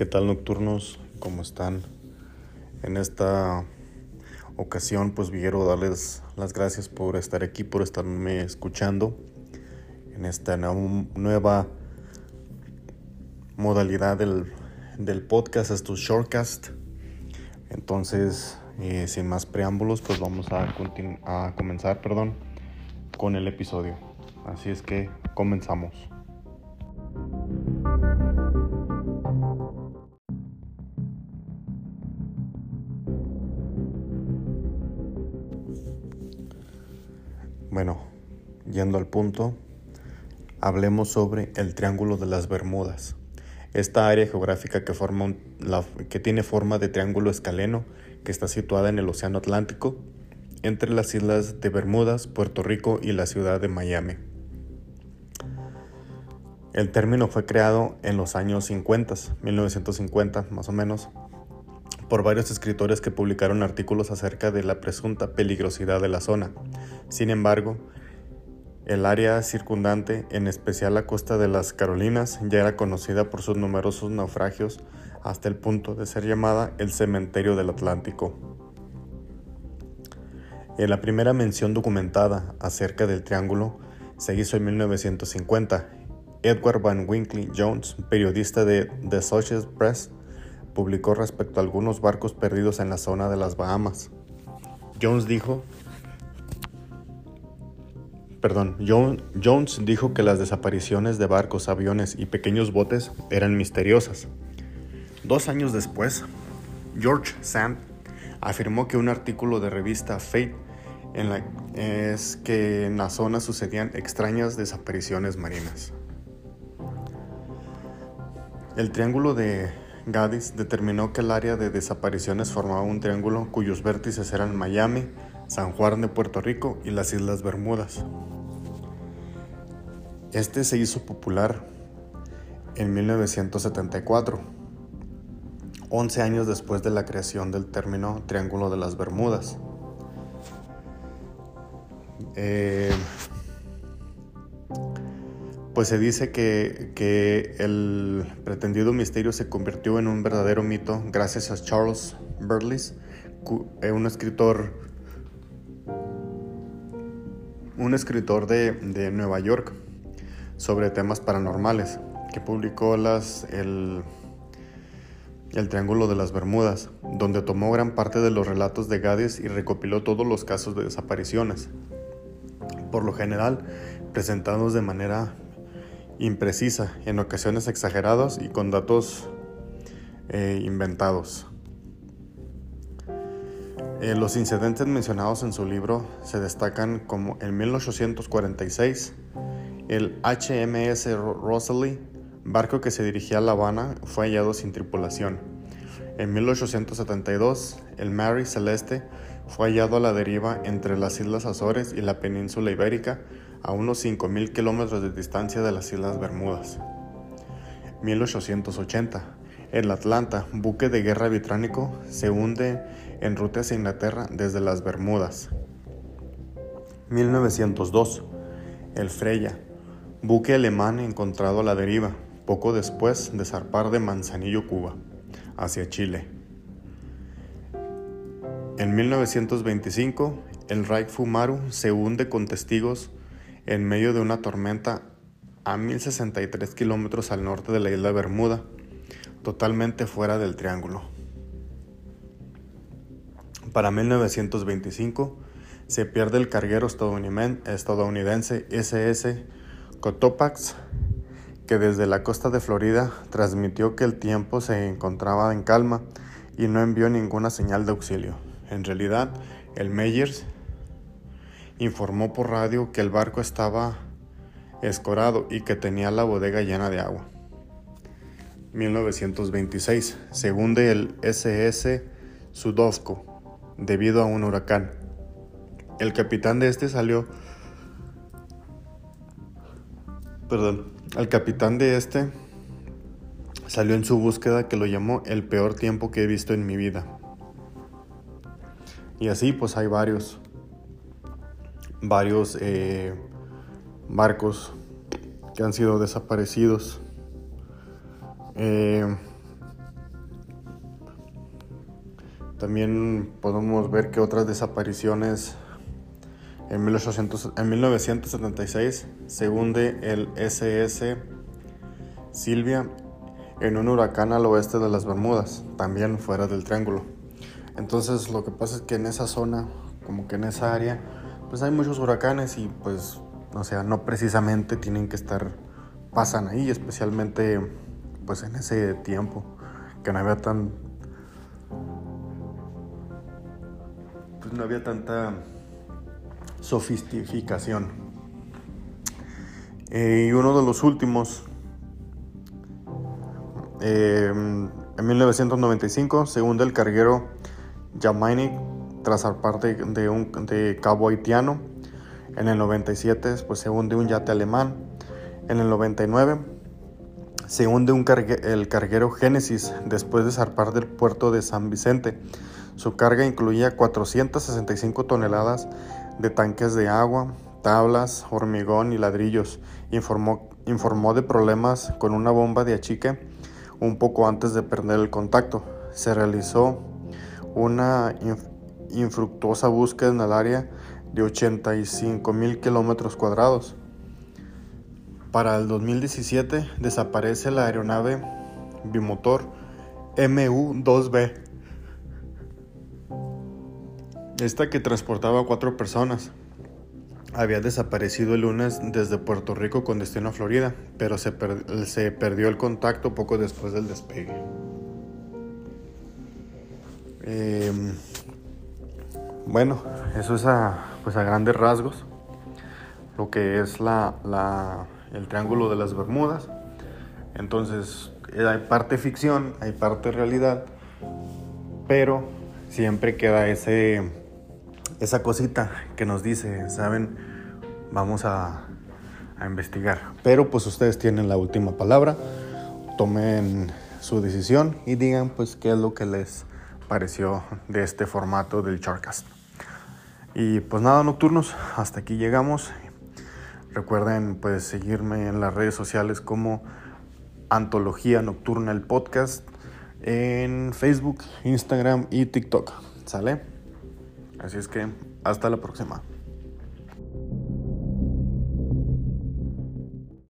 ¿Qué tal nocturnos? ¿Cómo están? En esta ocasión pues quiero darles las gracias por estar aquí, por estarme escuchando en esta nueva modalidad del, podcast, estos shortcast. Entonces, eh, sin más preámbulos, pues vamos a, a comenzar perdón, con el episodio. Así es que comenzamos. Bueno, yendo al punto, hablemos sobre el Triángulo de las Bermudas. Esta área geográfica que, forma que tiene forma de triángulo escaleno que está situada en el Océano Atlántico entre las islas de Bermudas, Puerto Rico y la ciudad de Miami. El término fue creado en los años 50, 1950 más o menos, por varios escritores que publicaron artículos acerca de la presunta peligrosidad de la zona. Sin embargo, el área circundante, en especial la costa de las Carolinas, ya era conocida por sus numerosos naufragios hasta el punto de ser llamada el cementerio del Atlántico. En la primera mención documentada acerca del triángulo se hizo en 1950. Edward Van Winkley Jones, periodista de The Associated Press, publicó respecto a algunos barcos perdidos en la zona de las Bahamas. Jones dijo, perdón, Jones dijo que las desapariciones de barcos, aviones y pequeños botes eran misteriosas. Dos años después, George Sand afirmó que un artículo de revista Fate en la, es que en la zona sucedían extrañas desapariciones marinas. El triángulo de Gaddis determinó que el área de desapariciones formaba un triángulo cuyos vértices eran Miami, San Juan de Puerto Rico y las Islas Bermudas. Este se hizo popular en 1974, 11 años después de la creación del término Triángulo de las Bermudas. Eh, pues se dice que, el pretendido misterio se convirtió en un verdadero mito gracias a Charles Burles, eh, un escritor, un escritor de, Nueva York sobre temas paranormales, que publicó las, el, el Triángulo de las Bermudas, donde tomó gran parte de los relatos de Gades y recopiló todos los casos de desapariciones, por lo general presentados de manera imprecisa, en ocasiones exagerados y con datos eh, inventados. Eh, los incidentes mencionados en su libro se destacan como en 1846 el HMS Rosalie, barco que se dirigía a La Habana, fue hallado sin tripulación. En 1872 el Mary Celeste fue hallado a la deriva entre las Islas Azores y la península ibérica a unos 5.000 kilómetros de distancia de las Islas Bermudas. 1880. El Atlanta, buque de guerra británico, se hunde en ruta hacia Inglaterra desde las Bermudas. 1902. El Freya, buque alemán encontrado a la deriva, poco después de zarpar de Manzanillo, Cuba, hacia Chile. En 1925, el Reich Fumaru se hunde con testigos en medio de una tormenta a 1063 kilómetros al norte de la isla Bermuda, totalmente fuera del triángulo. Para 1925 se pierde el carguero estadounidense SS Cotopax, que desde la costa de Florida transmitió que el tiempo se encontraba en calma y no envió ninguna señal de auxilio. En realidad, el Meyers informó por radio que el barco estaba escorado y que tenía la bodega llena de agua. 1926. Se hunde el SS Sudovko debido a un huracán. El capitán de este salió... Perdón. El capitán de este salió en su búsqueda que lo llamó el peor tiempo que he visto en mi vida. Y así pues hay varios varios eh, barcos que han sido desaparecidos. Eh, También podemos ver que otras desapariciones en, 1800, en 1976 se hunde el SS Silvia en un huracán al oeste de las Bermudas, también fuera del triángulo. Entonces lo que pasa es que en esa zona, como que en esa área, pues hay muchos huracanes y pues, o sea, no precisamente tienen que estar, pasan ahí, especialmente pues en ese tiempo, que no había tan, pues no había tanta sofisticación. Eh, y uno de los últimos, eh, en 1995, se hunde el carguero Yamainic tras parte de, un, de cabo haitiano. En el 97 pues, se hunde un yate alemán. En el 99 se hunde un el carguero Génesis después de zarpar del puerto de San Vicente. Su carga incluía 465 toneladas de tanques de agua, tablas, hormigón y ladrillos. Informó, informó de problemas con una bomba de achique un poco antes de perder el contacto. Se realizó una infructuosa búsqueda en el área de 85 mil kilómetros cuadrados. Para el 2017 desaparece la aeronave bimotor MU-2B. Esta que transportaba a cuatro personas. Había desaparecido el lunes desde Puerto Rico con destino a Florida, pero se, se perdió el contacto poco después del despegue. Em, bueno, eso es a, pues a grandes rasgos lo que es la, el triángulo de las Bermudas. Entonces, eh, hay parte ficción, hay parte realidad, pero siempre queda ese, esa cosita que nos dice, ¿saben? Vamos a, a investigar. Pero pues ustedes tienen la última palabra, tomen su decisión y digan pues qué es lo que les pareció de este formato del Charcast. Y pues nada, nocturnos, hasta aquí llegamos. Recuerden pues seguirme en las redes sociales como Antología Nocturna el podcast en Facebook, Instagram y TikTok. ¿Sale? Así es que hasta la próxima.